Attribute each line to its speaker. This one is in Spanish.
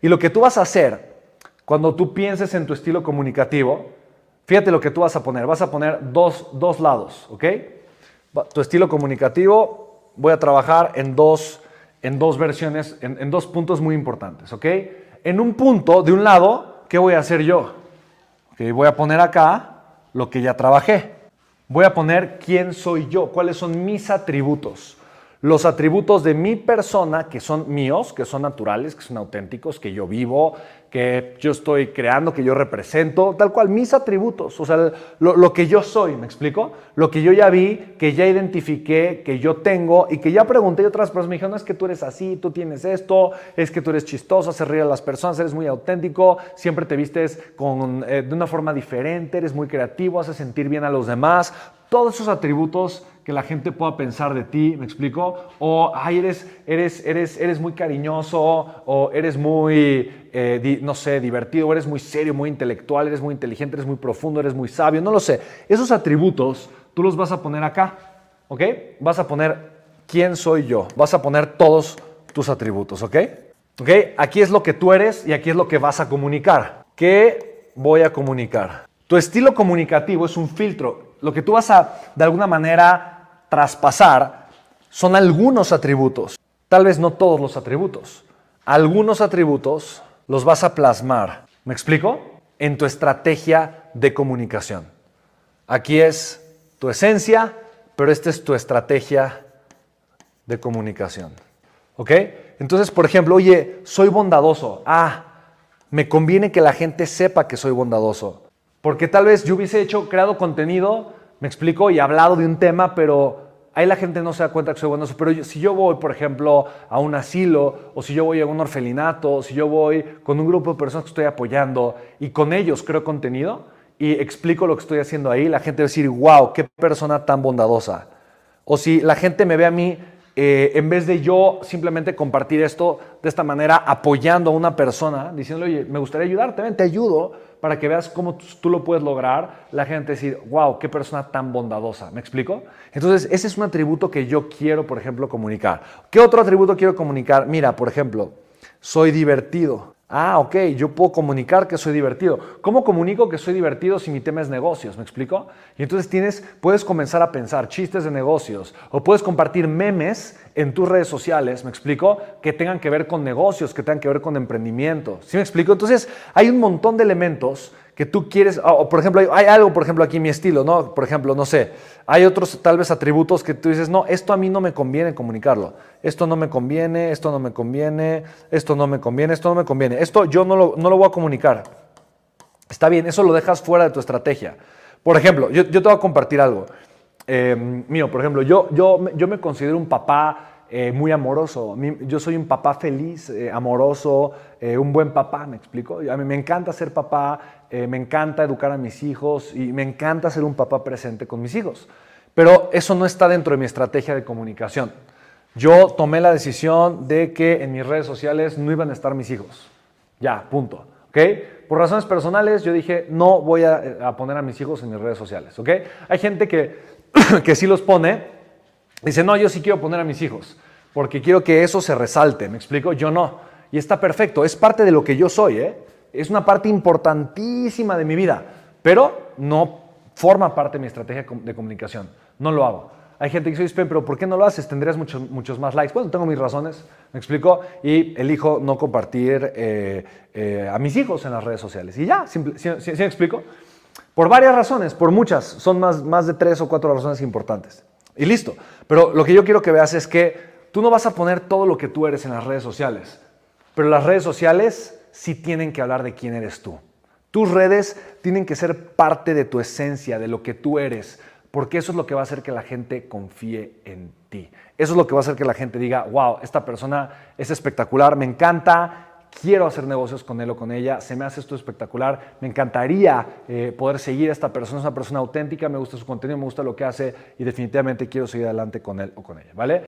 Speaker 1: Y lo que tú vas a hacer cuando tú pienses en tu estilo comunicativo, fíjate lo que tú vas a poner. Vas a poner dos, dos lados, ¿ok? Tu estilo comunicativo, voy a trabajar en dos, en dos versiones, en, dos puntos muy importantes, ¿ok? En un punto, de un lado, ¿qué voy a hacer yo? Okay, voy a poner acá lo que ya trabajé. Voy a poner quién soy yo, cuáles son mis atributos los atributos de mi persona que son míos, que son naturales, que son auténticos, que yo vivo, que yo estoy creando, que yo represento, tal cual, mis atributos, o sea, lo, que yo soy, ¿me explico? Lo que yo ya vi, que ya identifiqué, que yo tengo y que ya pregunté y otras personas me dijeron, no es que tú eres así, tú tienes esto, es que tú eres chistoso, haces reír a las personas, eres muy auténtico, siempre te vistes con, eh, de una forma diferente, eres muy creativo, haces sentir bien a los demás, todos esos atributos que la gente pueda pensar de ti, ¿me explico? O, ay, eres, eres, eres, eres muy cariñoso, o eres muy, eh, no sé, divertido, eres muy serio, muy intelectual, eres muy inteligente, eres muy profundo, eres muy sabio, no lo sé. Esos atributos tú los vas a poner acá, ¿ok? Vas a poner quién soy yo, vas a poner todos tus atributos, ¿ok? ¿Ok? Aquí es lo que tú eres y aquí es lo que vas a comunicar. ¿Qué voy a comunicar? Tu estilo comunicativo es un filtro lo que tú vas a, de alguna manera, traspasar son algunos atributos. Tal vez no todos los atributos. Algunos atributos los vas a plasmar. ¿Me explico? En tu estrategia de comunicación. Aquí es tu esencia, pero esta es tu estrategia de comunicación. ¿Ok? Entonces, por ejemplo, oye, soy bondadoso. Ah, me conviene que la gente sepa que soy bondadoso. Porque tal vez yo hubiese hecho, creado contenido, me explico, y hablado de un tema, pero ahí la gente no se da cuenta que soy bueno. Pero si yo voy, por ejemplo, a un asilo, o si yo voy a un orfelinato, o si yo voy con un grupo de personas que estoy apoyando y con ellos creo contenido y explico lo que estoy haciendo ahí, la gente va a decir, wow, qué persona tan bondadosa. O si la gente me ve a mí, eh, en vez de yo simplemente compartir esto de esta manera, apoyando a una persona, diciéndole, oye, me gustaría ayudarte, ven, te ayudo para que veas cómo tú, lo puedes lograr, la gente decir, wow, qué persona tan bondadosa. ¿Me explico? Entonces, ese es un atributo que yo quiero, por ejemplo, comunicar. ¿Qué otro atributo quiero comunicar? Mira, por ejemplo, soy divertido. Ah, ok, yo puedo comunicar que soy divertido. ¿Cómo comunico que soy divertido si mi tema es negocios? ¿Me explico? Y entonces tienes, puedes comenzar a pensar chistes de negocios o puedes compartir memes en tus redes sociales, ¿me explico? Que tengan que ver con negocios, que tengan que ver con emprendimiento. ¿Sí me explico? Entonces hay un montón de elementos que tú quieres, o por ejemplo, hay algo, por ejemplo, aquí en mi estilo, ¿no? Por ejemplo, no sé, hay otros tal vez atributos que tú dices, no, esto a mí no me conviene comunicarlo, esto no me conviene, esto no me conviene, esto no me conviene, esto no me conviene, esto yo no lo, no lo voy a comunicar. Está bien, eso lo dejas fuera de tu estrategia. Por ejemplo, yo, yo te voy a compartir algo eh, mío, por ejemplo, yo, yo, yo me considero un papá eh, muy amoroso. Yo soy un papá feliz, eh, amoroso, eh, un buen papá, me explico. A mí me encanta ser papá, me encanta educar a mis hijos y me encanta ser un papá presente con mis hijos. Pero eso no está dentro de mi estrategia de comunicación. Yo tomé la decisión de que en mis redes sociales no iban a estar mis hijos. Ya, punto. ¿Ok? Por razones personales, yo dije, no voy a, a poner a mis hijos en mis redes sociales. ¿Ok? Hay gente que, que sí los pone Dice, no, yo sí quiero poner a mis hijos, porque quiero que eso se resalte, ¿me explico? Yo no. Y está perfecto, es parte de lo que yo soy, ¿eh? Es una parte importantísima de mi vida, pero no forma parte de mi estrategia de comunicación. No lo hago. Hay gente que dice, pero ¿por qué no lo haces? Tendrías muchos, muchos más likes. Bueno, tengo mis razones, me explico, y elijo no compartir eh, eh, a mis hijos en las redes sociales. Y ya, ¿sí, me explico? Por varias razones, por muchas, son más, más de tres o cuatro razones importantes. Y listo. Pero lo que yo quiero que veas es que tú no vas a poner todo lo que tú eres en las redes sociales, pero las redes sociales sí tienen que hablar de quién eres tú. Tus redes tienen que ser parte de tu esencia, de lo que tú eres, porque eso es lo que va a hacer que la gente confíe en ti. Eso es lo que va a hacer que la gente diga, wow, esta persona es espectacular, me encanta, quiero hacer negocios con él o con ella, se me hace esto espectacular, me encantaría eh, poder seguir a esta persona, es una persona auténtica, me gusta su contenido, me gusta lo que hace y definitivamente quiero seguir adelante con él o con ella, ¿vale?